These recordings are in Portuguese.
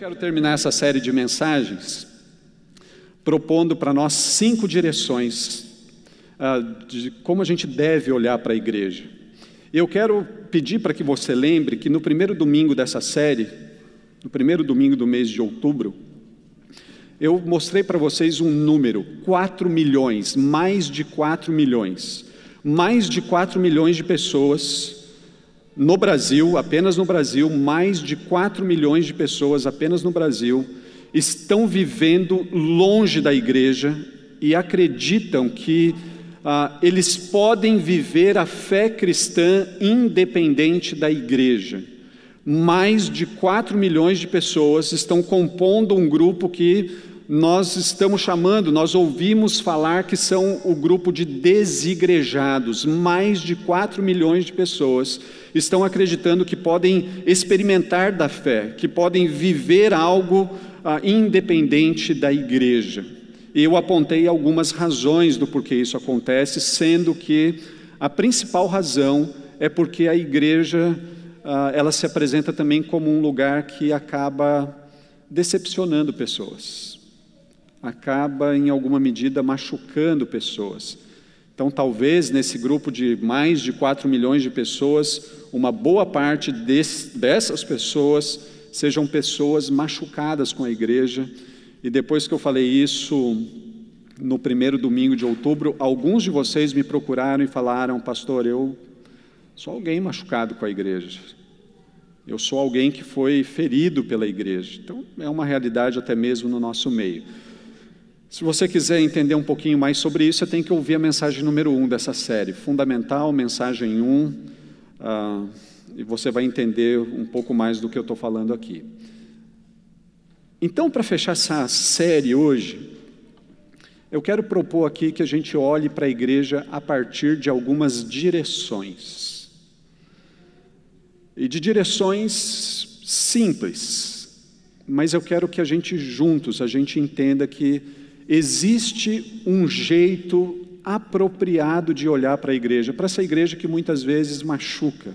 Quero terminar essa série de mensagens propondo para nós cinco direções uh, de como a gente deve olhar para a igreja. Eu quero pedir para que você lembre que no primeiro domingo dessa série, no primeiro domingo do mês de outubro, eu mostrei para vocês um número: 4 milhões, mais de 4 milhões. Mais de 4 milhões de pessoas no Brasil, apenas no Brasil, mais de 4 milhões de pessoas apenas no Brasil estão vivendo longe da igreja e acreditam que ah, eles podem viver a fé cristã independente da igreja mais de 4 milhões de pessoas estão compondo um grupo que nós estamos chamando, nós ouvimos falar que são o grupo de desigrejados. Mais de 4 milhões de pessoas estão acreditando que podem experimentar da fé, que podem viver algo ah, independente da igreja. Eu apontei algumas razões do porquê isso acontece, sendo que a principal razão é porque a igreja ah, ela se apresenta também como um lugar que acaba decepcionando pessoas, acaba em alguma medida machucando pessoas. Então, talvez nesse grupo de mais de 4 milhões de pessoas, uma boa parte desse, dessas pessoas sejam pessoas machucadas com a igreja. E depois que eu falei isso, no primeiro domingo de outubro, alguns de vocês me procuraram e falaram, pastor, eu sou alguém machucado com a igreja. Eu sou alguém que foi ferido pela igreja. Então, é uma realidade até mesmo no nosso meio. Se você quiser entender um pouquinho mais sobre isso, você tem que ouvir a mensagem número um dessa série, Fundamental, mensagem 1, um, uh, e você vai entender um pouco mais do que eu estou falando aqui. Então, para fechar essa série hoje, eu quero propor aqui que a gente olhe para a igreja a partir de algumas direções. E de direções simples, mas eu quero que a gente juntos, a gente entenda que existe um jeito apropriado de olhar para a igreja, para essa igreja que muitas vezes machuca,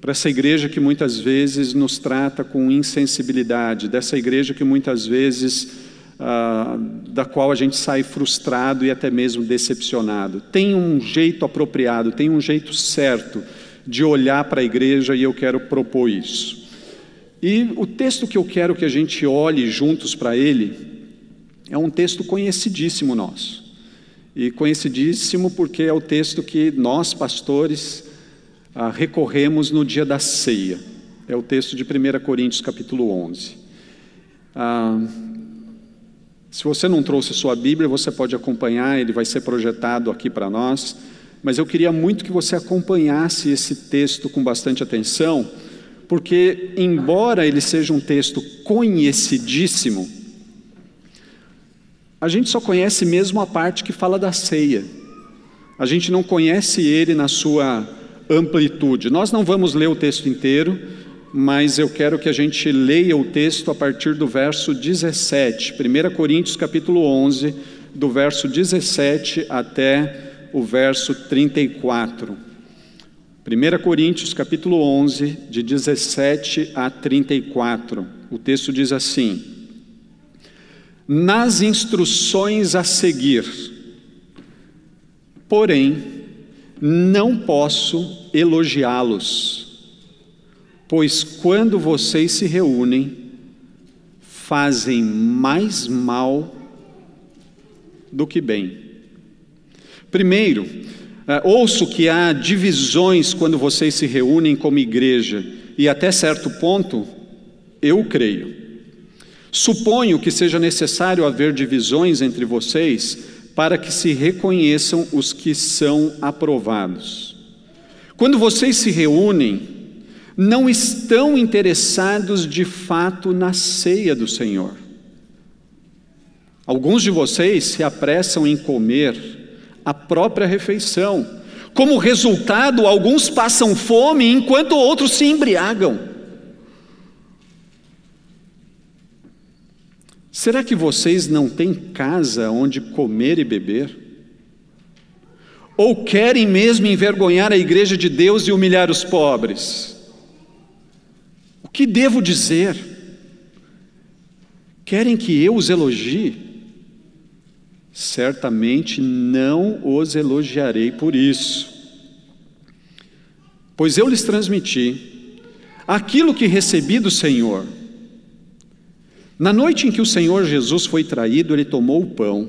para essa igreja que muitas vezes nos trata com insensibilidade, dessa igreja que muitas vezes ah, da qual a gente sai frustrado e até mesmo decepcionado. Tem um jeito apropriado, tem um jeito certo de olhar para a igreja e eu quero propor isso. E o texto que eu quero que a gente olhe juntos para ele é um texto conhecidíssimo nosso. E conhecidíssimo porque é o texto que nós, pastores, ah, recorremos no dia da ceia. É o texto de 1 Coríntios, capítulo 11. Ah, se você não trouxe sua Bíblia, você pode acompanhar, ele vai ser projetado aqui para nós. Mas eu queria muito que você acompanhasse esse texto com bastante atenção, porque, embora ele seja um texto conhecidíssimo, a gente só conhece mesmo a parte que fala da ceia. A gente não conhece ele na sua amplitude. Nós não vamos ler o texto inteiro, mas eu quero que a gente leia o texto a partir do verso 17, 1 Coríntios capítulo 11, do verso 17 até o verso 34. 1 Coríntios capítulo 11, de 17 a 34. O texto diz assim: Nas instruções a seguir, porém, não posso elogiá-los Pois quando vocês se reúnem, fazem mais mal do que bem. Primeiro, eh, ouço que há divisões quando vocês se reúnem como igreja, e até certo ponto, eu creio. Suponho que seja necessário haver divisões entre vocês para que se reconheçam os que são aprovados. Quando vocês se reúnem, não estão interessados de fato na ceia do Senhor. Alguns de vocês se apressam em comer a própria refeição. Como resultado, alguns passam fome enquanto outros se embriagam. Será que vocês não têm casa onde comer e beber? Ou querem mesmo envergonhar a igreja de Deus e humilhar os pobres? O que devo dizer? Querem que eu os elogie? Certamente não os elogiarei por isso, pois eu lhes transmiti aquilo que recebi do Senhor na noite em que o Senhor Jesus foi traído, ele tomou o pão,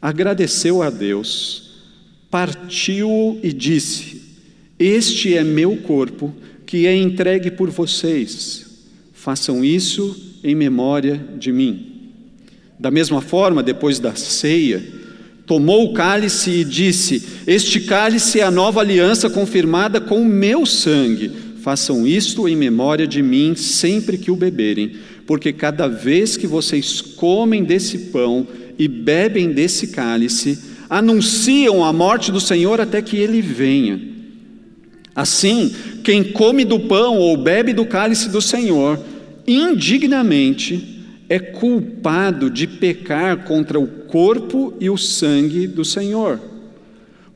agradeceu a Deus, partiu e disse: Este é meu corpo, que é entregue por vocês. Façam isso em memória de mim. Da mesma forma, depois da ceia, tomou o cálice e disse: Este cálice é a nova aliança confirmada com o meu sangue. Façam isto em memória de mim sempre que o beberem porque cada vez que vocês comem desse pão e bebem desse cálice, anunciam a morte do Senhor até que ele venha. Assim, quem come do pão ou bebe do cálice do Senhor, indignamente, é culpado de pecar contra o corpo e o sangue do Senhor.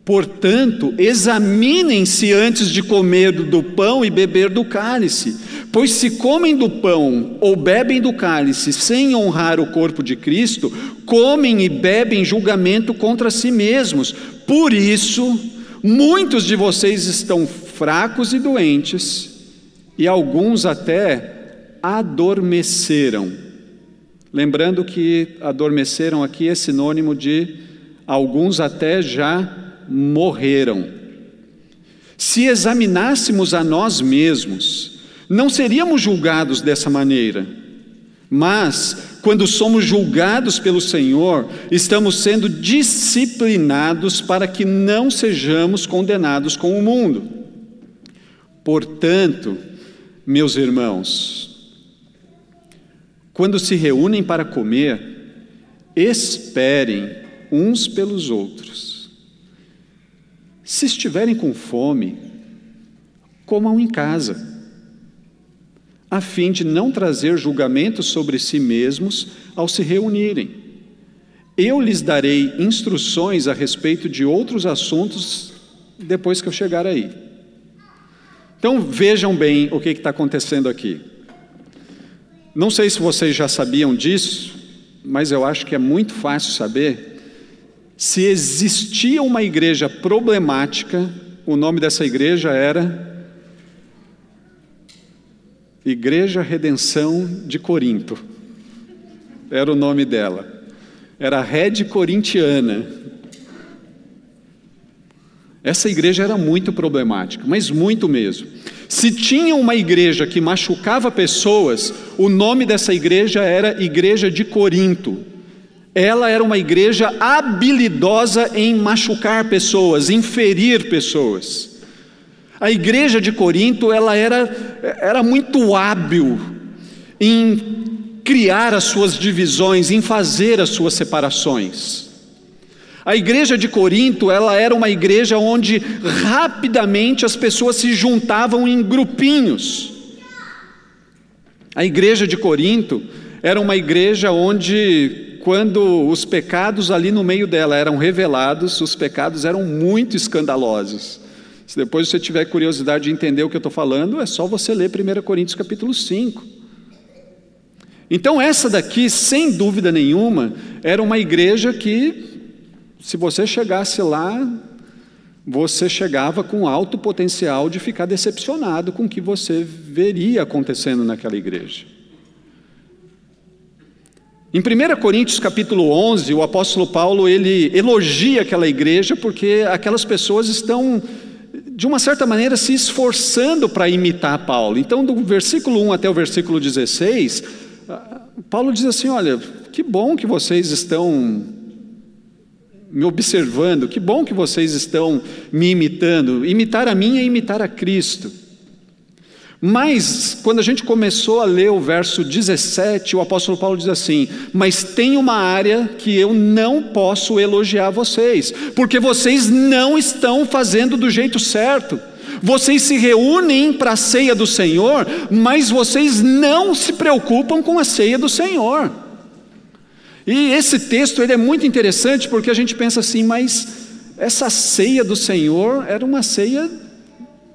Portanto, examinem-se antes de comer do pão e beber do cálice, pois se comem do pão ou bebem do cálice sem honrar o corpo de Cristo, comem e bebem julgamento contra si mesmos. Por isso, muitos de vocês estão fracos e doentes, e alguns até adormeceram. Lembrando que adormeceram aqui é sinônimo de alguns até já morreram. Se examinássemos a nós mesmos, não seríamos julgados dessa maneira. Mas, quando somos julgados pelo Senhor, estamos sendo disciplinados para que não sejamos condenados com o mundo. Portanto, meus irmãos, quando se reúnem para comer, esperem uns pelos outros. Se estiverem com fome, comam em casa, a fim de não trazer julgamento sobre si mesmos ao se reunirem. Eu lhes darei instruções a respeito de outros assuntos depois que eu chegar aí. Então vejam bem o que está acontecendo aqui. Não sei se vocês já sabiam disso, mas eu acho que é muito fácil saber se existia uma igreja problemática, o nome dessa igreja era Igreja Redenção de Corinto. Era o nome dela. Era a Rede Corintiana. Essa igreja era muito problemática, mas muito mesmo. Se tinha uma igreja que machucava pessoas, o nome dessa igreja era Igreja de Corinto. Ela era uma igreja habilidosa em machucar pessoas, em ferir pessoas. A igreja de Corinto, ela era, era muito hábil em criar as suas divisões, em fazer as suas separações. A igreja de Corinto, ela era uma igreja onde rapidamente as pessoas se juntavam em grupinhos. A igreja de Corinto era uma igreja onde quando os pecados ali no meio dela eram revelados, os pecados eram muito escandalosos. Se depois você tiver curiosidade de entender o que eu estou falando, é só você ler 1 Coríntios capítulo 5. Então, essa daqui, sem dúvida nenhuma, era uma igreja que, se você chegasse lá, você chegava com alto potencial de ficar decepcionado com o que você veria acontecendo naquela igreja. Em 1 Coríntios capítulo 11, o apóstolo Paulo ele elogia aquela igreja porque aquelas pessoas estão de uma certa maneira se esforçando para imitar Paulo. Então, do versículo 1 até o versículo 16, Paulo diz assim: "Olha, que bom que vocês estão me observando, que bom que vocês estão me imitando. Imitar a mim é imitar a Cristo. Mas, quando a gente começou a ler o verso 17, o apóstolo Paulo diz assim: Mas tem uma área que eu não posso elogiar vocês, porque vocês não estão fazendo do jeito certo. Vocês se reúnem para a ceia do Senhor, mas vocês não se preocupam com a ceia do Senhor. E esse texto ele é muito interessante porque a gente pensa assim, mas essa ceia do Senhor era uma ceia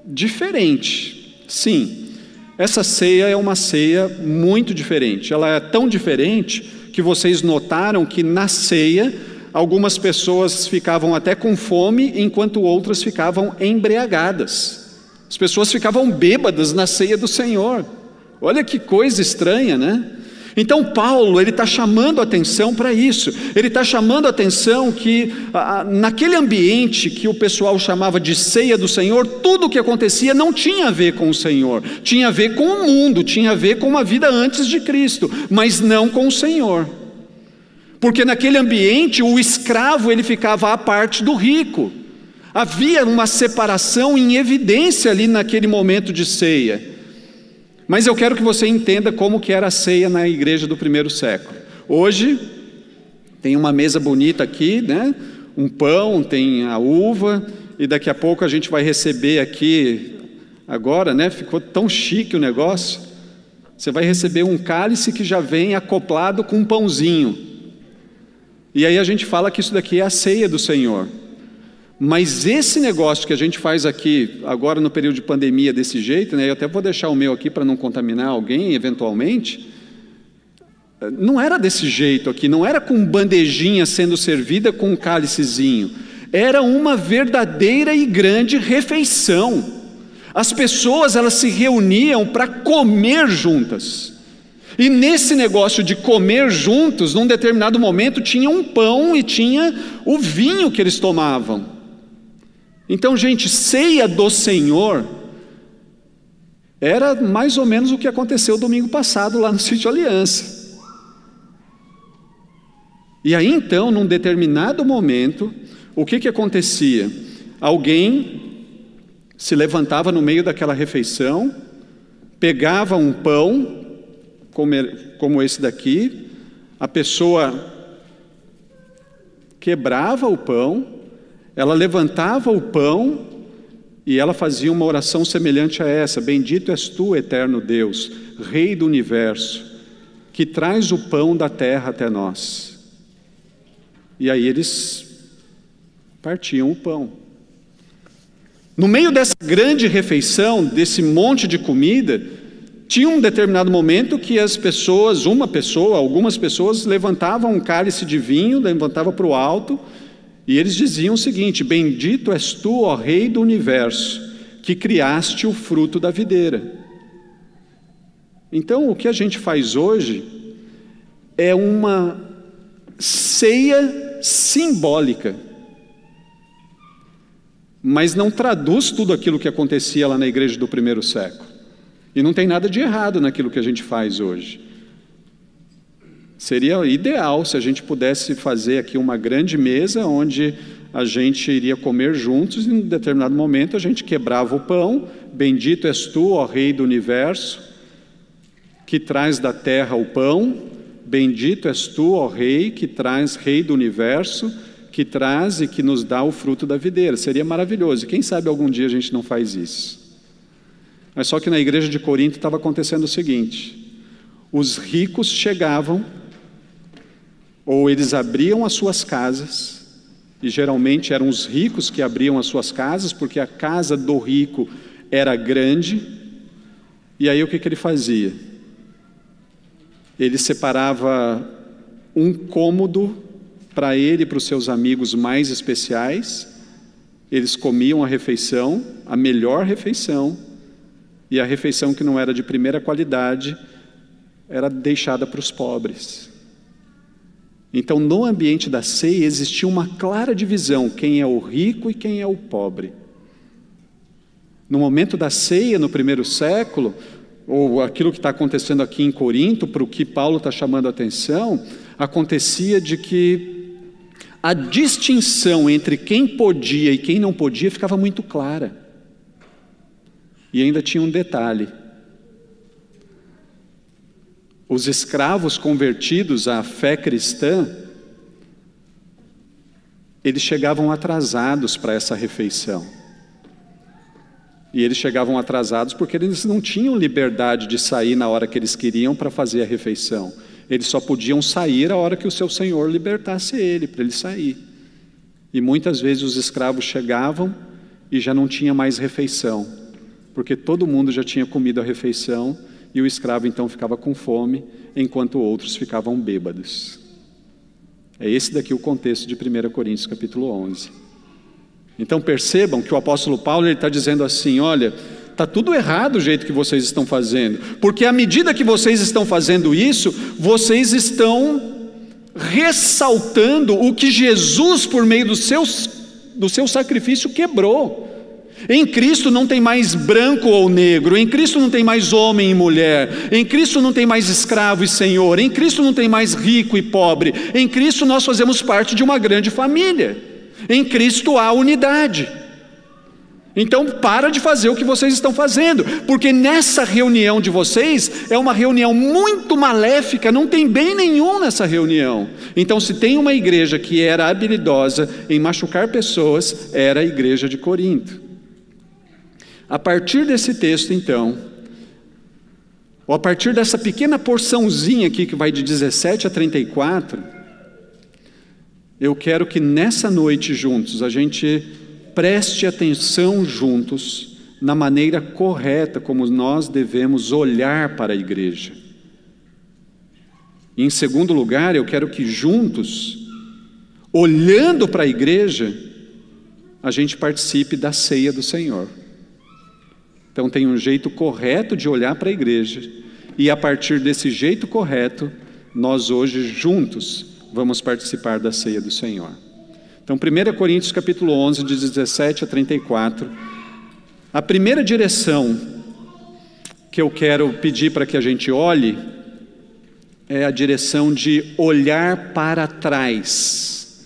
diferente. Sim, essa ceia é uma ceia muito diferente. Ela é tão diferente que vocês notaram que na ceia algumas pessoas ficavam até com fome, enquanto outras ficavam embriagadas. As pessoas ficavam bêbadas na ceia do Senhor. Olha que coisa estranha, né? Então Paulo ele está chamando atenção para isso. Ele está chamando atenção que naquele ambiente que o pessoal chamava de ceia do Senhor, tudo o que acontecia não tinha a ver com o Senhor, tinha a ver com o mundo, tinha a ver com uma vida antes de Cristo, mas não com o Senhor. Porque naquele ambiente o escravo ele ficava à parte do rico. Havia uma separação em evidência ali naquele momento de ceia. Mas eu quero que você entenda como que era a ceia na igreja do primeiro século. Hoje tem uma mesa bonita aqui, né? Um pão, tem a uva e daqui a pouco a gente vai receber aqui agora, né? Ficou tão chique o negócio. Você vai receber um cálice que já vem acoplado com um pãozinho. E aí a gente fala que isso daqui é a ceia do Senhor. Mas esse negócio que a gente faz aqui, agora no período de pandemia, desse jeito, né, eu até vou deixar o meu aqui para não contaminar alguém eventualmente, não era desse jeito aqui, não era com bandejinha sendo servida com um cálicezinho, era uma verdadeira e grande refeição. As pessoas elas se reuniam para comer juntas. E nesse negócio de comer juntos, num determinado momento tinha um pão e tinha o vinho que eles tomavam. Então, gente, ceia do Senhor era mais ou menos o que aconteceu domingo passado lá no sítio Aliança. E aí então, num determinado momento, o que que acontecia? Alguém se levantava no meio daquela refeição, pegava um pão, como esse daqui, a pessoa quebrava o pão, ela levantava o pão e ela fazia uma oração semelhante a essa: Bendito és tu, eterno Deus, Rei do universo, que traz o pão da terra até nós. E aí eles partiam o pão. No meio dessa grande refeição, desse monte de comida, tinha um determinado momento que as pessoas, uma pessoa, algumas pessoas levantavam um cálice de vinho, levantavam para o alto e eles diziam o seguinte: Bendito és tu, ó Rei do universo, que criaste o fruto da videira. Então, o que a gente faz hoje é uma ceia simbólica, mas não traduz tudo aquilo que acontecia lá na igreja do primeiro século. E não tem nada de errado naquilo que a gente faz hoje. Seria ideal se a gente pudesse fazer aqui uma grande mesa onde a gente iria comer juntos e em determinado momento a gente quebrava o pão. Bendito és tu, ó Rei do universo, que traz da terra o pão. Bendito és tu, ó Rei, que traz Rei do universo, que traz e que nos dá o fruto da videira. Seria maravilhoso. Quem sabe algum dia a gente não faz isso. Mas só que na igreja de Corinto estava acontecendo o seguinte: os ricos chegavam ou eles abriam as suas casas, e geralmente eram os ricos que abriam as suas casas, porque a casa do rico era grande, e aí o que, que ele fazia? Ele separava um cômodo para ele e para os seus amigos mais especiais, eles comiam a refeição, a melhor refeição, e a refeição que não era de primeira qualidade era deixada para os pobres. Então, no ambiente da ceia existia uma clara divisão: quem é o rico e quem é o pobre. No momento da ceia, no primeiro século, ou aquilo que está acontecendo aqui em Corinto, para o que Paulo está chamando a atenção, acontecia de que a distinção entre quem podia e quem não podia ficava muito clara. E ainda tinha um detalhe: os escravos convertidos à fé cristã, eles chegavam atrasados para essa refeição. E eles chegavam atrasados porque eles não tinham liberdade de sair na hora que eles queriam para fazer a refeição. Eles só podiam sair a hora que o seu senhor libertasse ele, para ele sair. E muitas vezes os escravos chegavam e já não tinha mais refeição, porque todo mundo já tinha comido a refeição e o escravo então ficava com fome, enquanto outros ficavam bêbados. É esse daqui o contexto de 1 Coríntios capítulo 11. Então percebam que o apóstolo Paulo está dizendo assim: olha, está tudo errado o jeito que vocês estão fazendo, porque à medida que vocês estão fazendo isso, vocês estão ressaltando o que Jesus, por meio do seu, do seu sacrifício, quebrou. Em Cristo não tem mais branco ou negro, em Cristo não tem mais homem e mulher, em Cristo não tem mais escravo e senhor, em Cristo não tem mais rico e pobre, em Cristo nós fazemos parte de uma grande família, em Cristo há unidade. Então, para de fazer o que vocês estão fazendo, porque nessa reunião de vocês é uma reunião muito maléfica, não tem bem nenhum nessa reunião. Então, se tem uma igreja que era habilidosa em machucar pessoas, era a igreja de Corinto. A partir desse texto, então, ou a partir dessa pequena porçãozinha aqui que vai de 17 a 34, eu quero que nessa noite juntos a gente preste atenção juntos na maneira correta como nós devemos olhar para a igreja. E, em segundo lugar, eu quero que juntos, olhando para a igreja, a gente participe da ceia do Senhor. Então, tem um jeito correto de olhar para a igreja, e a partir desse jeito correto, nós hoje juntos vamos participar da ceia do Senhor. Então, 1 Coríntios capítulo 11, de 17 a 34, a primeira direção que eu quero pedir para que a gente olhe é a direção de olhar para trás.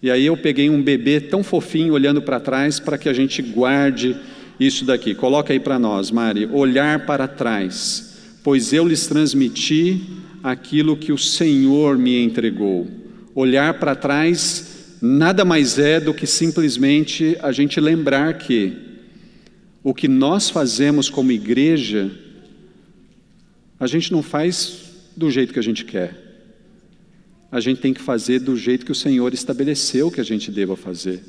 E aí eu peguei um bebê tão fofinho olhando para trás para que a gente guarde isso daqui. Coloca aí para nós, Mari. Olhar para trás, pois eu lhes transmiti aquilo que o Senhor me entregou. Olhar para trás nada mais é do que simplesmente a gente lembrar que o que nós fazemos como igreja, a gente não faz do jeito que a gente quer. A gente tem que fazer do jeito que o Senhor estabeleceu que a gente deva fazer.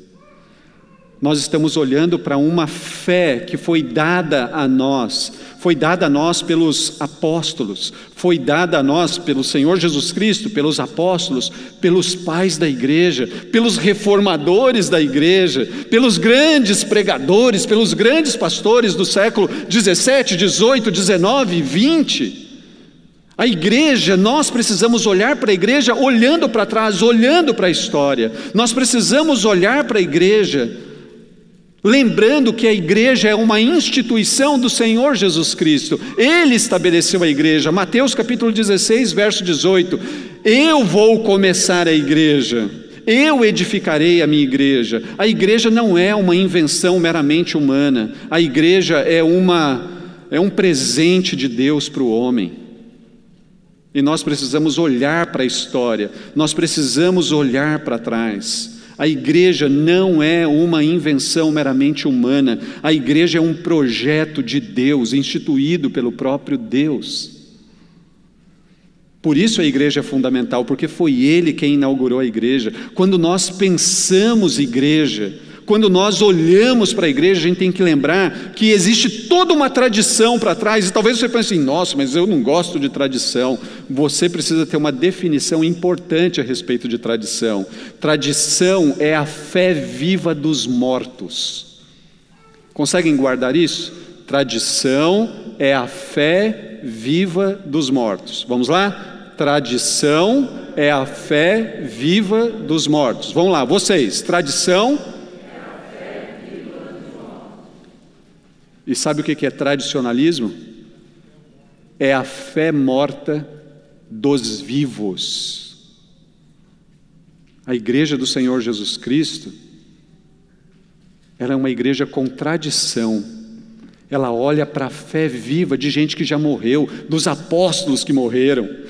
Nós estamos olhando para uma fé que foi dada a nós, foi dada a nós pelos apóstolos, foi dada a nós pelo Senhor Jesus Cristo, pelos apóstolos, pelos pais da igreja, pelos reformadores da igreja, pelos grandes pregadores, pelos grandes pastores do século 17, 18, 19 e 20. A igreja, nós precisamos olhar para a igreja olhando para trás, olhando para a história. Nós precisamos olhar para a igreja Lembrando que a igreja é uma instituição do Senhor Jesus Cristo, Ele estabeleceu a igreja, Mateus capítulo 16, verso 18: Eu vou começar a igreja, eu edificarei a minha igreja. A igreja não é uma invenção meramente humana, a igreja é, uma, é um presente de Deus para o homem. E nós precisamos olhar para a história, nós precisamos olhar para trás. A igreja não é uma invenção meramente humana, a igreja é um projeto de Deus, instituído pelo próprio Deus. Por isso a igreja é fundamental, porque foi Ele quem inaugurou a igreja. Quando nós pensamos igreja, quando nós olhamos para a igreja, a gente tem que lembrar que existe toda uma tradição para trás, e talvez você pense assim, nossa, mas eu não gosto de tradição. Você precisa ter uma definição importante a respeito de tradição. Tradição é a fé viva dos mortos. Conseguem guardar isso? Tradição é a fé viva dos mortos. Vamos lá? Tradição é a fé viva dos mortos. Vamos lá, vocês. Tradição E sabe o que é tradicionalismo? É a fé morta dos vivos. A igreja do Senhor Jesus Cristo, ela é uma igreja com tradição, ela olha para a fé viva de gente que já morreu, dos apóstolos que morreram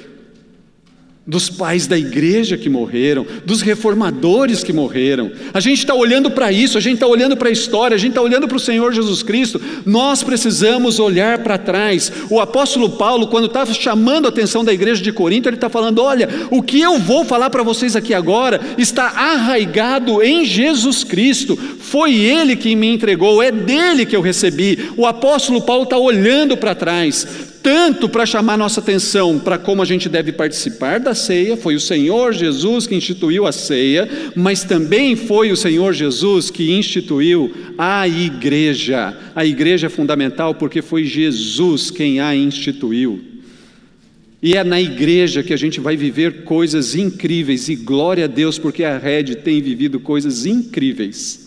dos pais da igreja que morreram, dos reformadores que morreram. A gente está olhando para isso, a gente está olhando para a história, a gente está olhando para o Senhor Jesus Cristo. Nós precisamos olhar para trás. O apóstolo Paulo, quando estava chamando a atenção da igreja de Corinto, ele está falando: olha, o que eu vou falar para vocês aqui agora está arraigado em Jesus Cristo. Foi Ele que me entregou, é dele que eu recebi. O apóstolo Paulo está olhando para trás tanto para chamar nossa atenção para como a gente deve participar da ceia, foi o Senhor Jesus que instituiu a ceia, mas também foi o Senhor Jesus que instituiu a igreja. A igreja é fundamental porque foi Jesus quem a instituiu. E é na igreja que a gente vai viver coisas incríveis, e glória a Deus, porque a rede tem vivido coisas incríveis.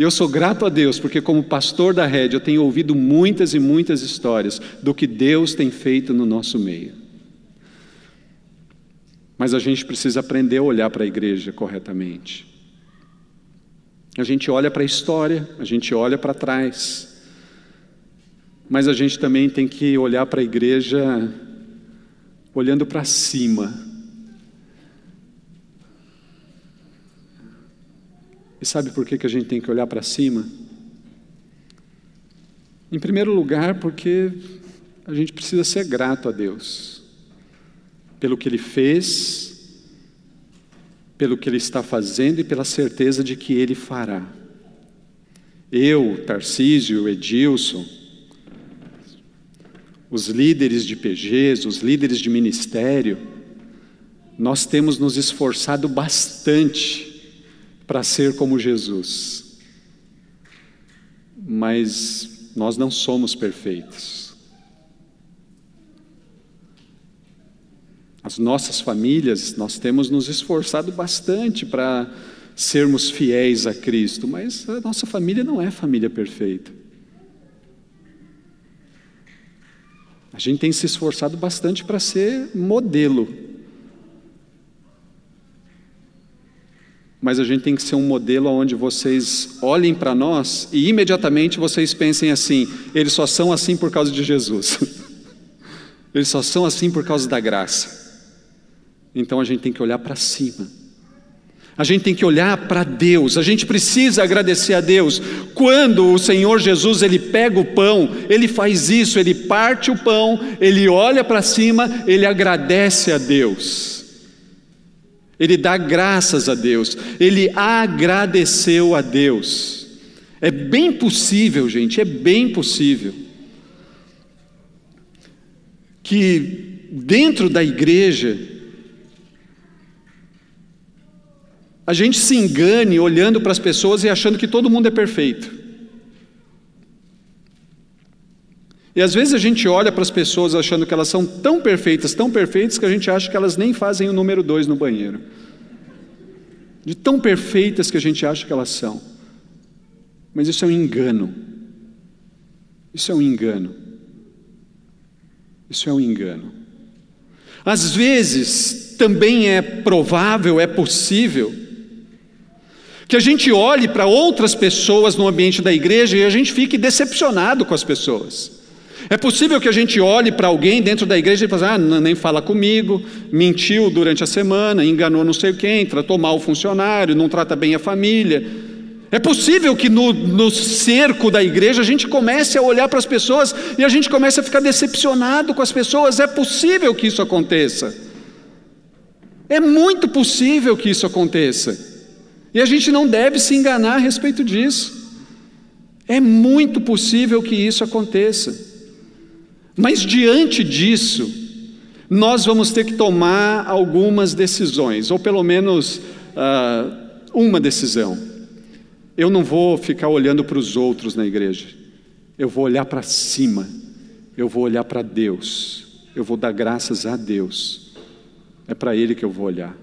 E eu sou grato a Deus, porque como pastor da rede, eu tenho ouvido muitas e muitas histórias do que Deus tem feito no nosso meio. Mas a gente precisa aprender a olhar para a igreja corretamente. A gente olha para a história, a gente olha para trás, mas a gente também tem que olhar para a igreja olhando para cima E sabe por que, que a gente tem que olhar para cima? Em primeiro lugar, porque a gente precisa ser grato a Deus pelo que Ele fez, pelo que Ele está fazendo e pela certeza de que Ele fará. Eu, Tarcísio, Edilson, os líderes de PGs, os líderes de ministério, nós temos nos esforçado bastante para ser como Jesus. Mas nós não somos perfeitos. As nossas famílias, nós temos nos esforçado bastante para sermos fiéis a Cristo, mas a nossa família não é família perfeita. A gente tem se esforçado bastante para ser modelo mas a gente tem que ser um modelo onde vocês olhem para nós e imediatamente vocês pensem assim: eles só são assim por causa de Jesus, eles só são assim por causa da graça. Então a gente tem que olhar para cima, a gente tem que olhar para Deus, a gente precisa agradecer a Deus. Quando o Senhor Jesus ele pega o pão, ele faz isso, ele parte o pão, ele olha para cima, ele agradece a Deus ele dá graças a Deus, ele agradeceu a Deus. É bem possível, gente, é bem possível que dentro da igreja a gente se engane olhando para as pessoas e achando que todo mundo é perfeito. E às vezes a gente olha para as pessoas achando que elas são tão perfeitas, tão perfeitas, que a gente acha que elas nem fazem o número dois no banheiro. De tão perfeitas que a gente acha que elas são. Mas isso é um engano. Isso é um engano. Isso é um engano. Às vezes também é provável, é possível, que a gente olhe para outras pessoas no ambiente da igreja e a gente fique decepcionado com as pessoas. É possível que a gente olhe para alguém dentro da igreja e fale, ah, nem fala comigo, mentiu durante a semana, enganou não sei quem, tratou mal o funcionário, não trata bem a família. É possível que no, no cerco da igreja a gente comece a olhar para as pessoas e a gente comece a ficar decepcionado com as pessoas. É possível que isso aconteça. É muito possível que isso aconteça. E a gente não deve se enganar a respeito disso. É muito possível que isso aconteça. Mas diante disso, nós vamos ter que tomar algumas decisões, ou pelo menos uh, uma decisão. Eu não vou ficar olhando para os outros na igreja, eu vou olhar para cima, eu vou olhar para Deus, eu vou dar graças a Deus, é para Ele que eu vou olhar.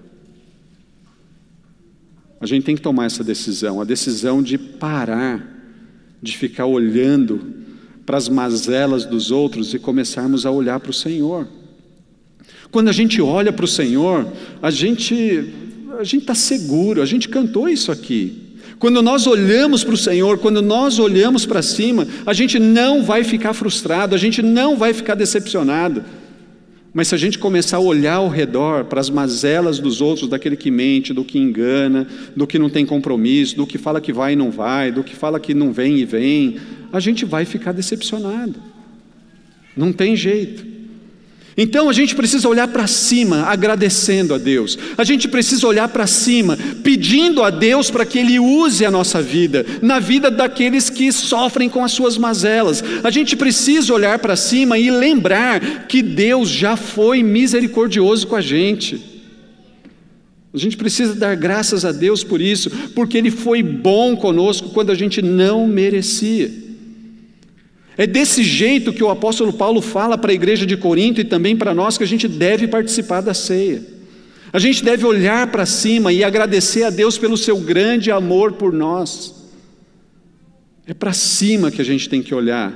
A gente tem que tomar essa decisão, a decisão de parar de ficar olhando para as mazelas dos outros e começarmos a olhar para o Senhor. Quando a gente olha para o Senhor, a gente a gente está seguro, a gente cantou isso aqui. Quando nós olhamos para o Senhor, quando nós olhamos para cima, a gente não vai ficar frustrado, a gente não vai ficar decepcionado. Mas se a gente começar a olhar ao redor para as mazelas dos outros, daquele que mente, do que engana, do que não tem compromisso, do que fala que vai e não vai, do que fala que não vem e vem, a gente vai ficar decepcionado. Não tem jeito. Então a gente precisa olhar para cima, agradecendo a Deus. A gente precisa olhar para cima, pedindo a Deus para que Ele use a nossa vida, na vida daqueles que sofrem com as suas mazelas. A gente precisa olhar para cima e lembrar que Deus já foi misericordioso com a gente. A gente precisa dar graças a Deus por isso, porque Ele foi bom conosco quando a gente não merecia. É desse jeito que o apóstolo Paulo fala para a igreja de Corinto e também para nós que a gente deve participar da ceia. A gente deve olhar para cima e agradecer a Deus pelo seu grande amor por nós. É para cima que a gente tem que olhar.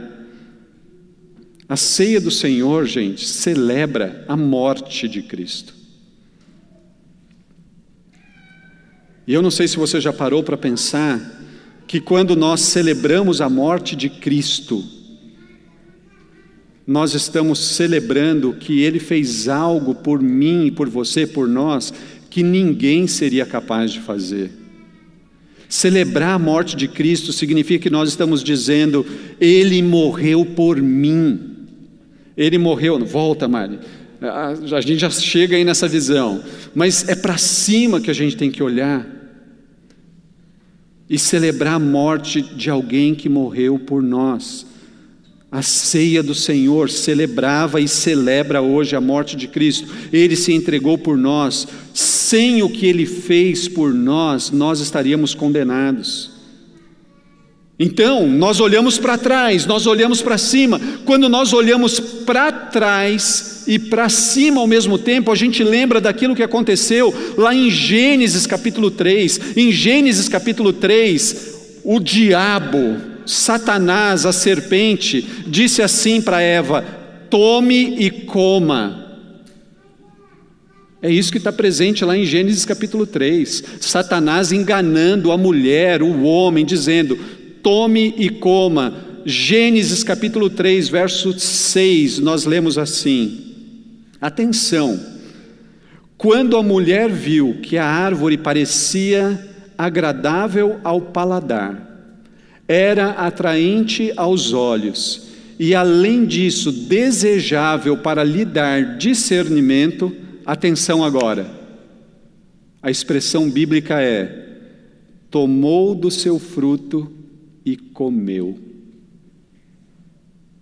A ceia do Senhor, gente, celebra a morte de Cristo. E eu não sei se você já parou para pensar que quando nós celebramos a morte de Cristo, nós estamos celebrando que Ele fez algo por mim, por você, por nós, que ninguém seria capaz de fazer. Celebrar a morte de Cristo significa que nós estamos dizendo, Ele morreu por mim. Ele morreu, volta, Mari. A gente já chega aí nessa visão, mas é para cima que a gente tem que olhar e celebrar a morte de alguém que morreu por nós. A ceia do Senhor celebrava e celebra hoje a morte de Cristo. Ele se entregou por nós. Sem o que ele fez por nós, nós estaríamos condenados. Então, nós olhamos para trás, nós olhamos para cima. Quando nós olhamos para trás e para cima ao mesmo tempo, a gente lembra daquilo que aconteceu lá em Gênesis capítulo 3. Em Gênesis capítulo 3, o diabo, Satanás, a serpente, disse assim para Eva: tome e coma. É isso que está presente lá em Gênesis capítulo 3. Satanás enganando a mulher, o homem, dizendo: tome e coma. Gênesis capítulo 3, verso 6, nós lemos assim: atenção, quando a mulher viu que a árvore parecia agradável ao paladar, era atraente aos olhos e, além disso, desejável para lhe dar discernimento. Atenção agora, a expressão bíblica é: tomou do seu fruto e comeu.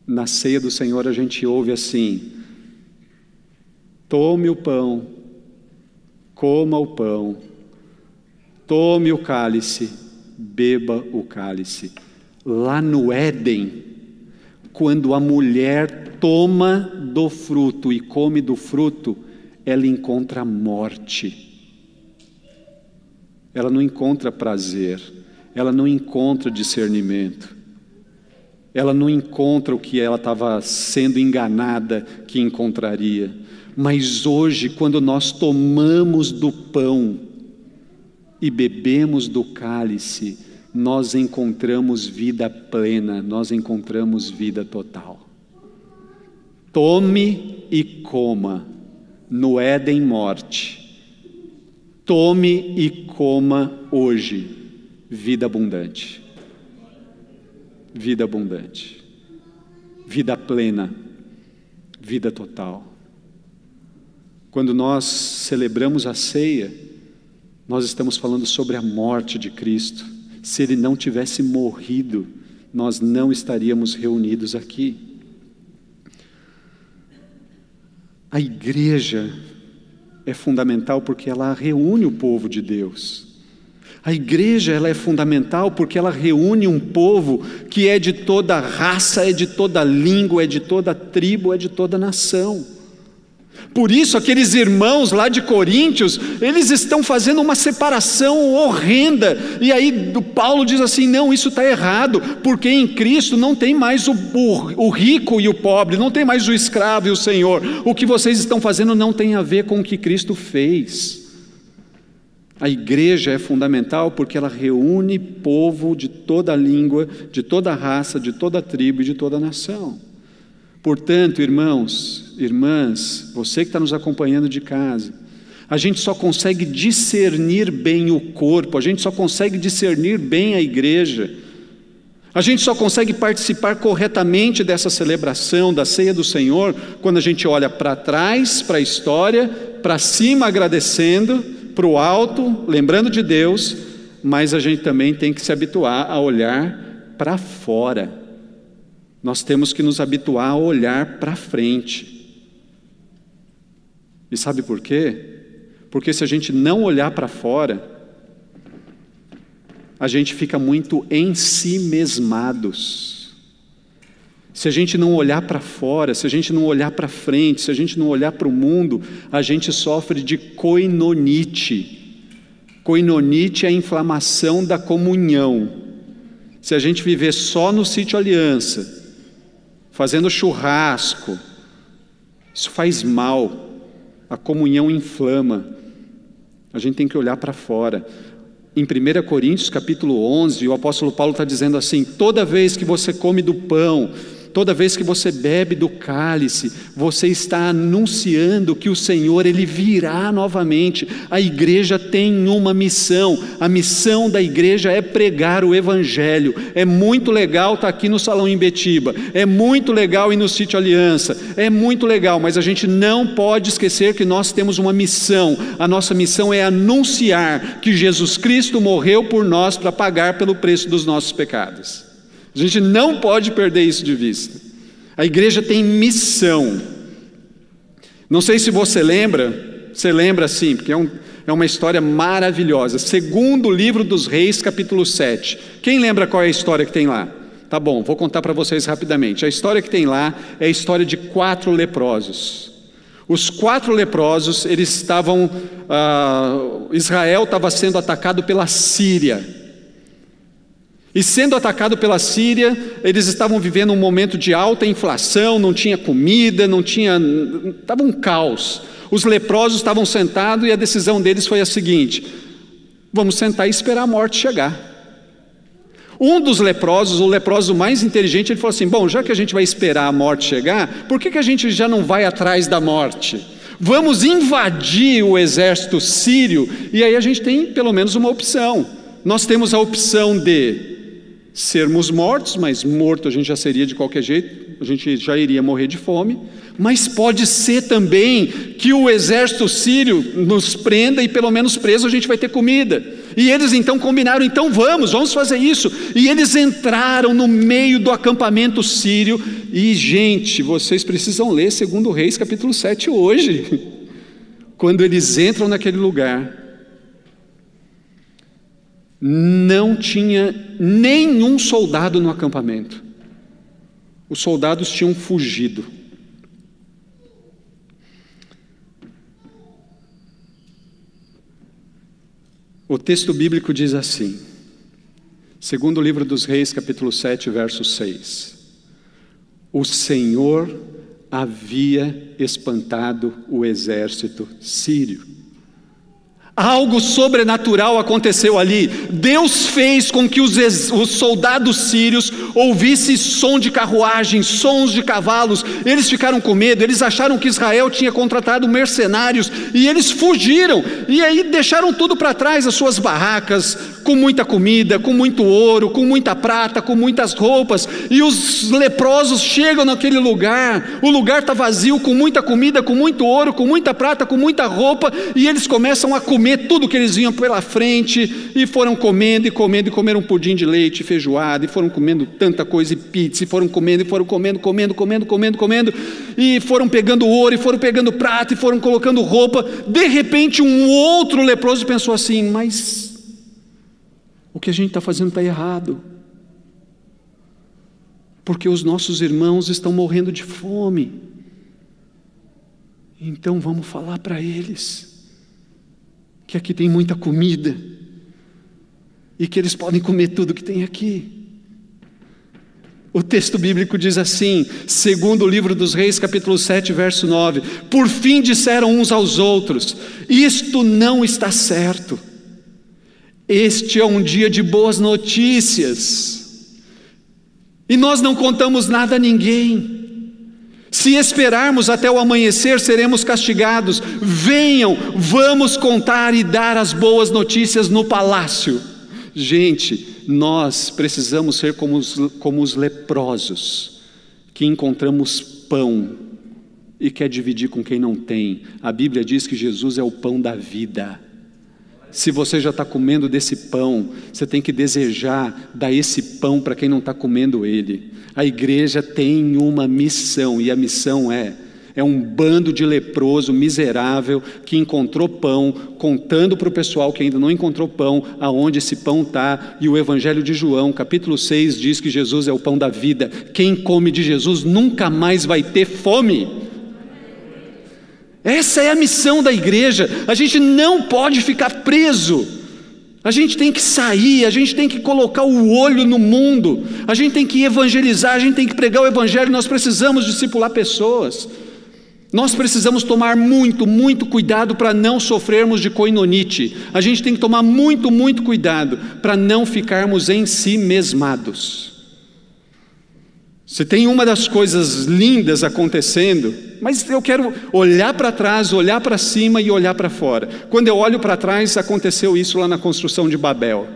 Na ceia do Senhor a gente ouve assim: tome o pão, coma o pão, tome o cálice beba o cálice. Lá no Éden, quando a mulher toma do fruto e come do fruto, ela encontra morte. Ela não encontra prazer, ela não encontra discernimento, ela não encontra o que ela estava sendo enganada que encontraria. Mas hoje, quando nós tomamos do pão, e bebemos do cálice, nós encontramos vida plena, nós encontramos vida total. Tome e coma, no Éden morte. Tome e coma hoje, vida abundante. Vida abundante. Vida plena. Vida total. Quando nós celebramos a ceia, nós estamos falando sobre a morte de Cristo. Se ele não tivesse morrido, nós não estaríamos reunidos aqui. A igreja é fundamental porque ela reúne o povo de Deus. A igreja ela é fundamental porque ela reúne um povo que é de toda raça, é de toda língua, é de toda tribo, é de toda nação. Por isso, aqueles irmãos lá de Coríntios, eles estão fazendo uma separação horrenda. E aí, Paulo diz assim: não, isso está errado, porque em Cristo não tem mais o, o, o rico e o pobre, não tem mais o escravo e o senhor. O que vocês estão fazendo não tem a ver com o que Cristo fez. A igreja é fundamental porque ela reúne povo de toda língua, de toda raça, de toda tribo e de toda nação. Portanto, irmãos, irmãs, você que está nos acompanhando de casa, a gente só consegue discernir bem o corpo, a gente só consegue discernir bem a igreja, a gente só consegue participar corretamente dessa celebração da ceia do Senhor quando a gente olha para trás, para a história, para cima agradecendo para o alto, lembrando de Deus, mas a gente também tem que se habituar a olhar para fora. Nós temos que nos habituar a olhar para frente. E sabe por quê? Porque se a gente não olhar para fora, a gente fica muito em si mesmados. Se a gente não olhar para fora, se a gente não olhar para frente, se a gente não olhar para o mundo, a gente sofre de coinonite. Coinonite é a inflamação da comunhão. Se a gente viver só no sítio Aliança, fazendo churrasco, isso faz mal. A comunhão inflama. A gente tem que olhar para fora. Em 1 Coríntios capítulo 11, o apóstolo Paulo está dizendo assim: toda vez que você come do pão, Toda vez que você bebe do cálice, você está anunciando que o Senhor ele virá novamente. A igreja tem uma missão. A missão da igreja é pregar o evangelho. É muito legal estar aqui no salão em Betiba. É muito legal ir no sítio Aliança. É muito legal, mas a gente não pode esquecer que nós temos uma missão. A nossa missão é anunciar que Jesus Cristo morreu por nós para pagar pelo preço dos nossos pecados. A gente não pode perder isso de vista. A igreja tem missão. Não sei se você lembra, você lembra sim, porque é, um, é uma história maravilhosa. Segundo livro dos Reis, capítulo 7. Quem lembra qual é a história que tem lá? Tá bom, vou contar para vocês rapidamente. A história que tem lá é a história de quatro leprosos. Os quatro leprosos, eles estavam. Uh, Israel estava sendo atacado pela Síria. E sendo atacado pela Síria, eles estavam vivendo um momento de alta inflação, não tinha comida, não tinha. estava um caos. Os leprosos estavam sentados e a decisão deles foi a seguinte: vamos sentar e esperar a morte chegar. Um dos leprosos, o leproso mais inteligente, ele falou assim: bom, já que a gente vai esperar a morte chegar, por que, que a gente já não vai atrás da morte? Vamos invadir o exército sírio e aí a gente tem pelo menos uma opção. Nós temos a opção de sermos mortos, mas morto a gente já seria de qualquer jeito, a gente já iria morrer de fome. Mas pode ser também que o exército sírio nos prenda e pelo menos preso a gente vai ter comida. E eles então combinaram, então vamos, vamos fazer isso. E eles entraram no meio do acampamento sírio. E gente, vocês precisam ler segundo Reis capítulo 7 hoje. Quando eles entram naquele lugar, não tinha nenhum soldado no acampamento. Os soldados tinham fugido. O texto bíblico diz assim, segundo o livro dos Reis, capítulo 7, verso 6. O Senhor havia espantado o exército sírio. Algo sobrenatural aconteceu ali. Deus fez com que os, os, soldados sírios ouvissem som de carruagem, sons de cavalos. Eles ficaram com medo, eles acharam que Israel tinha contratado mercenários e eles fugiram. E aí deixaram tudo para trás, as suas barracas, com muita comida, com muito ouro, com muita prata, com muitas roupas. E os leprosos chegam naquele lugar, o lugar está vazio, com muita comida, com muito ouro, com muita prata, com muita roupa, e eles começam a comer tudo que eles vinham pela frente, e foram comendo e comendo, e comeram pudim de leite, feijoada, e foram comendo tanta coisa, e pizza, e foram comendo, e foram comendo, comendo, comendo, comendo, comendo, e foram pegando ouro, e foram pegando prata, e foram colocando roupa. De repente, um outro leproso pensou assim: mas o que a gente está fazendo está errado. Porque os nossos irmãos estão morrendo de fome. Então vamos falar para eles que aqui tem muita comida e que eles podem comer tudo que tem aqui. O texto bíblico diz assim, segundo o livro dos Reis, capítulo 7, verso 9: Por fim disseram uns aos outros: Isto não está certo. Este é um dia de boas notícias. E nós não contamos nada a ninguém. Se esperarmos até o amanhecer, seremos castigados. Venham, vamos contar e dar as boas notícias no palácio. Gente, nós precisamos ser como os, como os leprosos, que encontramos pão e quer dividir com quem não tem. A Bíblia diz que Jesus é o pão da vida. Se você já está comendo desse pão, você tem que desejar dar esse pão para quem não está comendo ele. A igreja tem uma missão, e a missão é: é um bando de leproso miserável que encontrou pão, contando para o pessoal que ainda não encontrou pão, aonde esse pão está. E o Evangelho de João, capítulo 6, diz que Jesus é o pão da vida. Quem come de Jesus nunca mais vai ter fome. Essa é a missão da igreja. A gente não pode ficar preso. A gente tem que sair, a gente tem que colocar o olho no mundo, a gente tem que evangelizar, a gente tem que pregar o evangelho, nós precisamos discipular pessoas. Nós precisamos tomar muito, muito cuidado para não sofrermos de coinonite. A gente tem que tomar muito, muito cuidado para não ficarmos em si mesmados. Se tem uma das coisas lindas acontecendo, mas eu quero olhar para trás, olhar para cima e olhar para fora. Quando eu olho para trás, aconteceu isso lá na construção de Babel.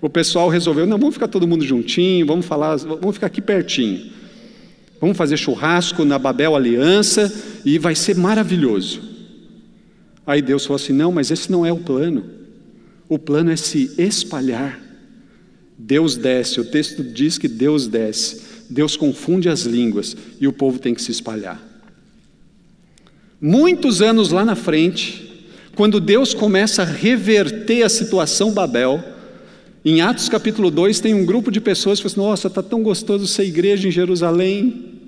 O pessoal resolveu: não, vamos ficar todo mundo juntinho, vamos falar, vamos ficar aqui pertinho. Vamos fazer churrasco na Babel Aliança e vai ser maravilhoso. Aí Deus falou assim: não, mas esse não é o plano. O plano é se espalhar. Deus desce, o texto diz que Deus desce Deus confunde as línguas e o povo tem que se espalhar. Muitos anos lá na frente, quando Deus começa a reverter a situação Babel, em Atos capítulo 2 tem um grupo de pessoas que falam assim, nossa, está tão gostoso ser igreja em Jerusalém.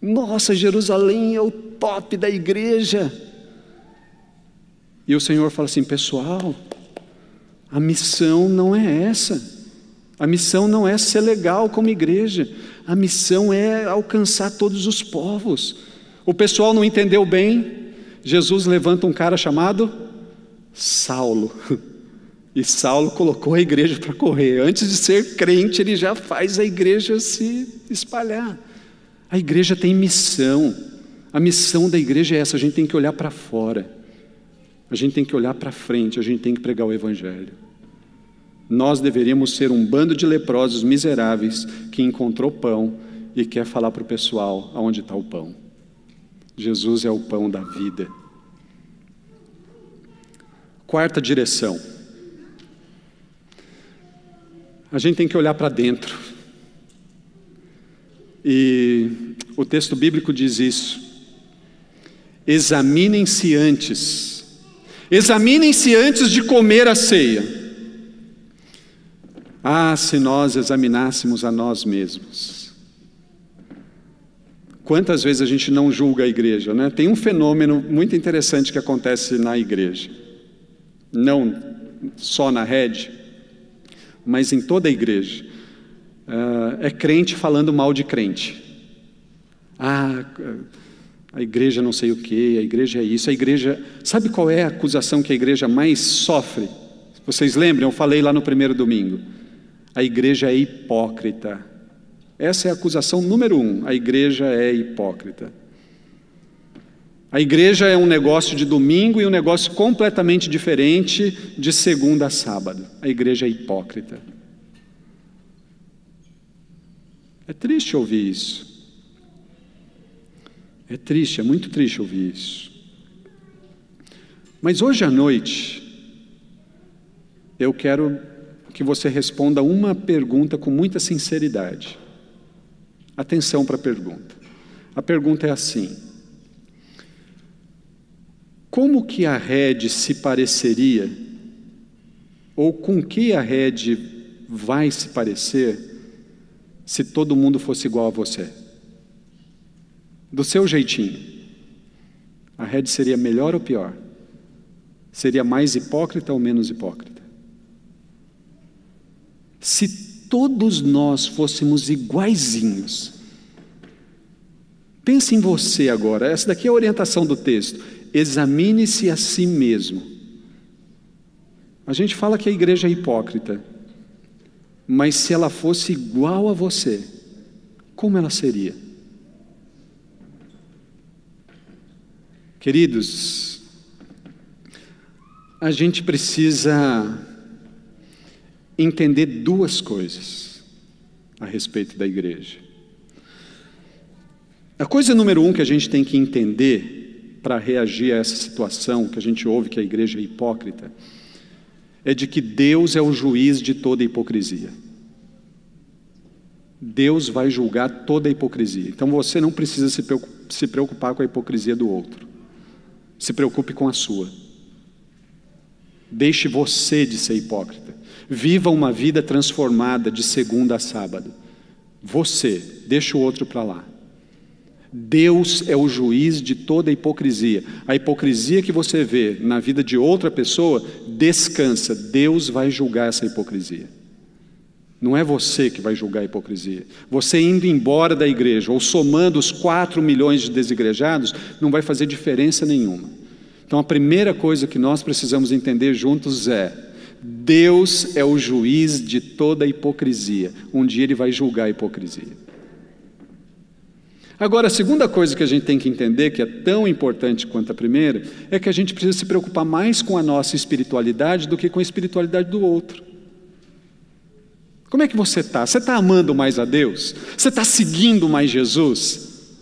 Nossa, Jerusalém é o top da igreja. E o Senhor fala assim, pessoal, a missão não é essa. A missão não é ser legal como igreja. A missão é alcançar todos os povos. O pessoal não entendeu bem. Jesus levanta um cara chamado Saulo. E Saulo colocou a igreja para correr. Antes de ser crente, ele já faz a igreja se espalhar. A igreja tem missão. A missão da igreja é essa: a gente tem que olhar para fora, a gente tem que olhar para frente, a gente tem que pregar o Evangelho nós deveríamos ser um bando de leprosos miseráveis que encontrou pão e quer falar para o pessoal aonde está o pão. Jesus é o pão da vida. Quarta direção. A gente tem que olhar para dentro. E o texto bíblico diz isso. Examinem-se antes. Examinem-se antes de comer a ceia ah, se nós examinássemos a nós mesmos. Quantas vezes a gente não julga a igreja, né? Tem um fenômeno muito interessante que acontece na igreja. Não só na rede, mas em toda a igreja. Uh, é crente falando mal de crente. Ah, a igreja não sei o que, a igreja é isso, a igreja. Sabe qual é a acusação que a igreja mais sofre? Vocês lembram? Eu falei lá no primeiro domingo a igreja é hipócrita. Essa é a acusação número um: a igreja é hipócrita. A igreja é um negócio de domingo e um negócio completamente diferente de segunda a sábado. A igreja é hipócrita. É triste ouvir isso. É triste, é muito triste ouvir isso. Mas hoje à noite, eu quero que você responda uma pergunta com muita sinceridade. Atenção para a pergunta. A pergunta é assim: Como que a rede se pareceria, ou com que a rede vai se parecer, se todo mundo fosse igual a você? Do seu jeitinho. A rede seria melhor ou pior? Seria mais hipócrita ou menos hipócrita? Se todos nós fôssemos iguaizinhos, pense em você agora, essa daqui é a orientação do texto. Examine-se a si mesmo. A gente fala que a igreja é hipócrita, mas se ela fosse igual a você, como ela seria? Queridos, a gente precisa entender duas coisas a respeito da igreja. A coisa número um que a gente tem que entender para reagir a essa situação que a gente ouve que a igreja é hipócrita é de que Deus é o juiz de toda hipocrisia. Deus vai julgar toda a hipocrisia. Então você não precisa se preocupar com a hipocrisia do outro. Se preocupe com a sua. Deixe você de ser hipócrita. Viva uma vida transformada de segunda a sábado. Você, deixa o outro para lá. Deus é o juiz de toda a hipocrisia. A hipocrisia que você vê na vida de outra pessoa, descansa. Deus vai julgar essa hipocrisia. Não é você que vai julgar a hipocrisia. Você indo embora da igreja ou somando os 4 milhões de desigrejados, não vai fazer diferença nenhuma. Então a primeira coisa que nós precisamos entender juntos é: Deus é o juiz de toda hipocrisia. Um dia ele vai julgar a hipocrisia. Agora, a segunda coisa que a gente tem que entender, que é tão importante quanto a primeira, é que a gente precisa se preocupar mais com a nossa espiritualidade do que com a espiritualidade do outro. Como é que você está? Você está amando mais a Deus? Você está seguindo mais Jesus?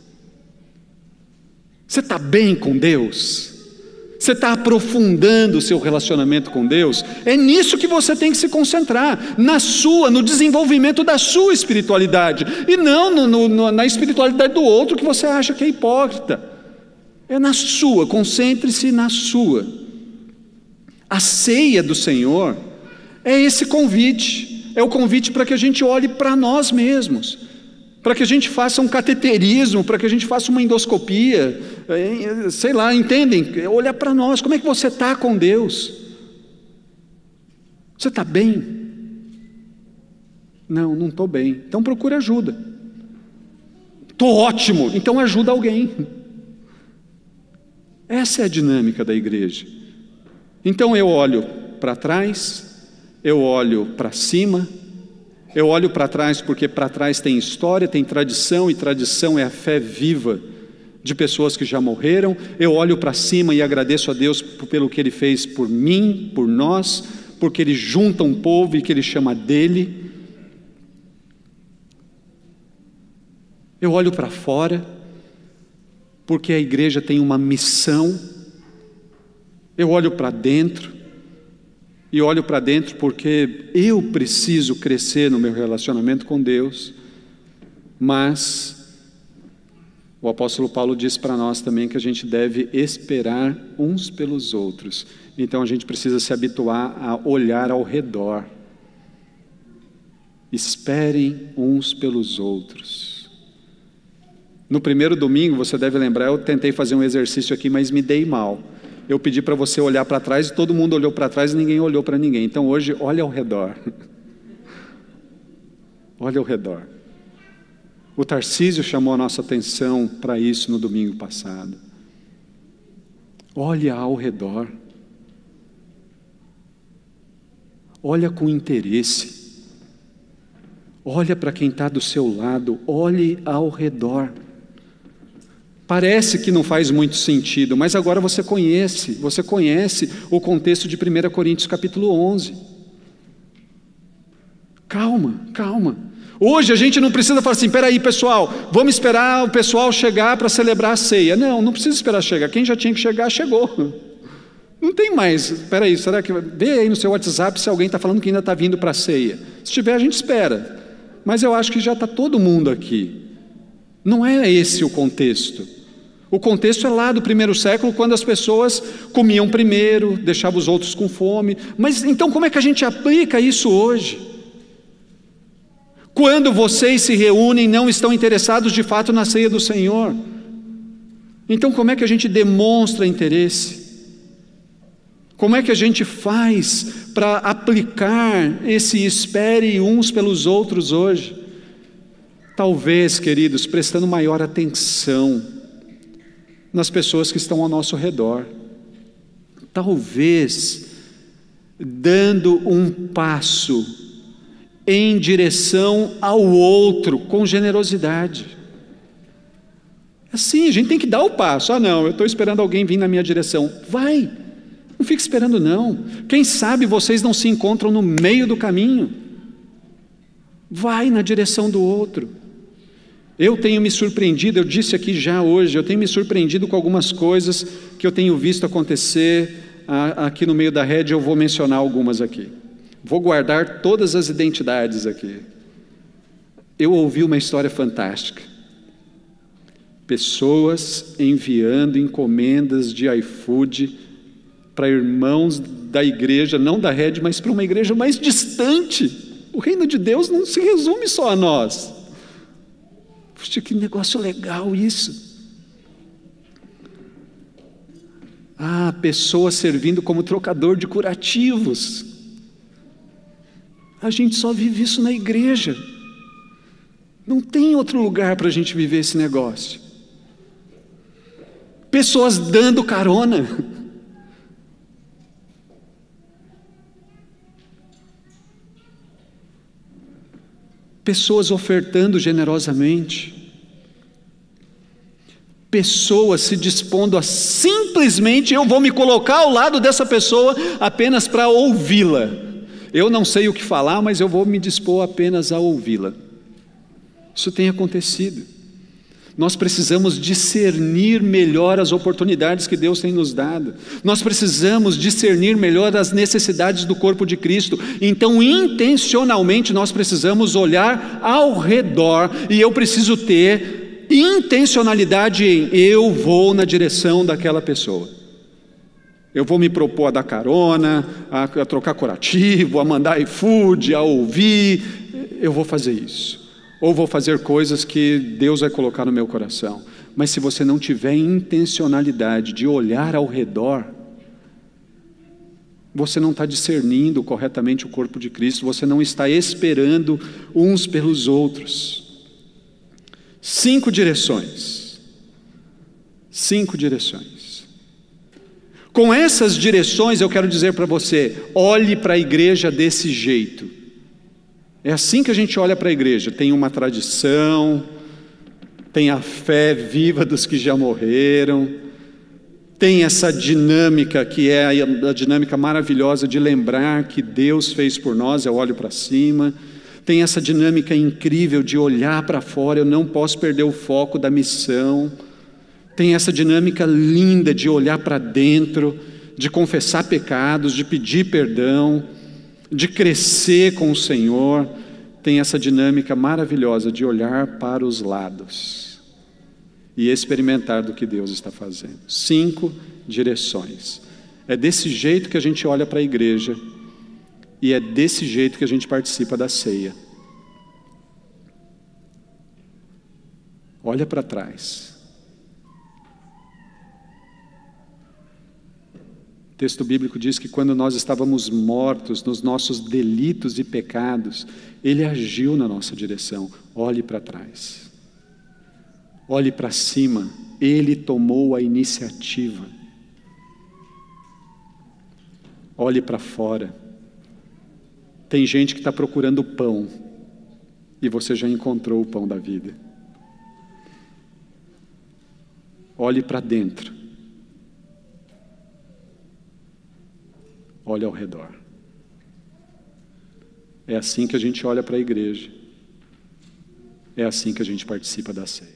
Você está bem com Deus? Você está aprofundando o seu relacionamento com Deus? É nisso que você tem que se concentrar, na sua, no desenvolvimento da sua espiritualidade, e não no, no, na espiritualidade do outro que você acha que é hipócrita. É na sua, concentre-se na sua. A ceia do Senhor é esse convite, é o convite para que a gente olhe para nós mesmos para que a gente faça um cateterismo, para que a gente faça uma endoscopia, sei lá, entendem? Olhar para nós, como é que você está com Deus? Você está bem? Não, não estou bem. Então procure ajuda. Estou ótimo, então ajuda alguém. Essa é a dinâmica da igreja. Então eu olho para trás, eu olho para cima, eu olho para trás porque para trás tem história, tem tradição, e tradição é a fé viva de pessoas que já morreram. Eu olho para cima e agradeço a Deus pelo que Ele fez por mim, por nós, porque Ele junta um povo e que Ele chama dele. Eu olho para fora, porque a igreja tem uma missão. Eu olho para dentro, e olho para dentro porque eu preciso crescer no meu relacionamento com Deus, mas o apóstolo Paulo diz para nós também que a gente deve esperar uns pelos outros. Então a gente precisa se habituar a olhar ao redor. Esperem uns pelos outros. No primeiro domingo, você deve lembrar, eu tentei fazer um exercício aqui, mas me dei mal eu pedi para você olhar para trás e todo mundo olhou para trás e ninguém olhou para ninguém. Então hoje, olha ao redor. olha ao redor. O Tarcísio chamou a nossa atenção para isso no domingo passado. Olha ao redor. Olha com interesse. Olha para quem está do seu lado. Olhe ao redor. Parece que não faz muito sentido, mas agora você conhece, você conhece o contexto de 1 Coríntios capítulo 11. Calma, calma. Hoje a gente não precisa falar assim, peraí pessoal, vamos esperar o pessoal chegar para celebrar a ceia. Não, não precisa esperar chegar. Quem já tinha que chegar, chegou. Não tem mais. Peraí, será que. Vê aí no seu WhatsApp se alguém está falando que ainda está vindo para a ceia. Se tiver, a gente espera. Mas eu acho que já está todo mundo aqui. Não é esse o contexto. O contexto é lá do primeiro século, quando as pessoas comiam primeiro, deixavam os outros com fome. Mas então, como é que a gente aplica isso hoje? Quando vocês se reúnem, não estão interessados de fato na ceia do Senhor. Então, como é que a gente demonstra interesse? Como é que a gente faz para aplicar esse espere uns pelos outros hoje? Talvez, queridos, prestando maior atenção nas pessoas que estão ao nosso redor. Talvez dando um passo em direção ao outro com generosidade. Assim, a gente tem que dar o passo. Ah, não, eu estou esperando alguém vir na minha direção. Vai, não fique esperando, não. Quem sabe vocês não se encontram no meio do caminho. Vai na direção do outro. Eu tenho me surpreendido, eu disse aqui já hoje, eu tenho me surpreendido com algumas coisas que eu tenho visto acontecer aqui no meio da rede, eu vou mencionar algumas aqui. Vou guardar todas as identidades aqui. Eu ouvi uma história fantástica. Pessoas enviando encomendas de iFood para irmãos da igreja, não da rede, mas para uma igreja mais distante. O reino de Deus não se resume só a nós. Puxa, que negócio legal isso. Ah, pessoas servindo como trocador de curativos. A gente só vive isso na igreja. Não tem outro lugar para a gente viver esse negócio. Pessoas dando carona. Pessoas ofertando generosamente. Pessoas se dispondo a simplesmente eu vou me colocar ao lado dessa pessoa apenas para ouvi-la. Eu não sei o que falar, mas eu vou me dispor apenas a ouvi-la. Isso tem acontecido. Nós precisamos discernir melhor as oportunidades que Deus tem nos dado. Nós precisamos discernir melhor as necessidades do corpo de Cristo. Então, intencionalmente, nós precisamos olhar ao redor e eu preciso ter intencionalidade em eu vou na direção daquela pessoa. Eu vou me propor a dar carona, a, a trocar curativo, a mandar iFood, a ouvir. Eu vou fazer isso. Ou vou fazer coisas que Deus vai colocar no meu coração. Mas se você não tiver intencionalidade de olhar ao redor, você não está discernindo corretamente o corpo de Cristo, você não está esperando uns pelos outros. Cinco direções. Cinco direções. Com essas direções, eu quero dizer para você: olhe para a igreja desse jeito. É assim que a gente olha para a igreja: tem uma tradição, tem a fé viva dos que já morreram, tem essa dinâmica que é a dinâmica maravilhosa de lembrar que Deus fez por nós, eu olho para cima. Tem essa dinâmica incrível de olhar para fora, eu não posso perder o foco da missão. Tem essa dinâmica linda de olhar para dentro, de confessar pecados, de pedir perdão, de crescer com o Senhor. Tem essa dinâmica maravilhosa de olhar para os lados e experimentar do que Deus está fazendo. Cinco direções. É desse jeito que a gente olha para a igreja e é desse jeito que a gente participa da ceia. Olha para trás. Texto bíblico diz que quando nós estávamos mortos nos nossos delitos e pecados, Ele agiu na nossa direção. Olhe para trás, olhe para cima, Ele tomou a iniciativa. Olhe para fora. Tem gente que está procurando pão e você já encontrou o pão da vida. Olhe para dentro olhe ao redor. É assim que a gente olha para a igreja. É assim que a gente participa da ceia.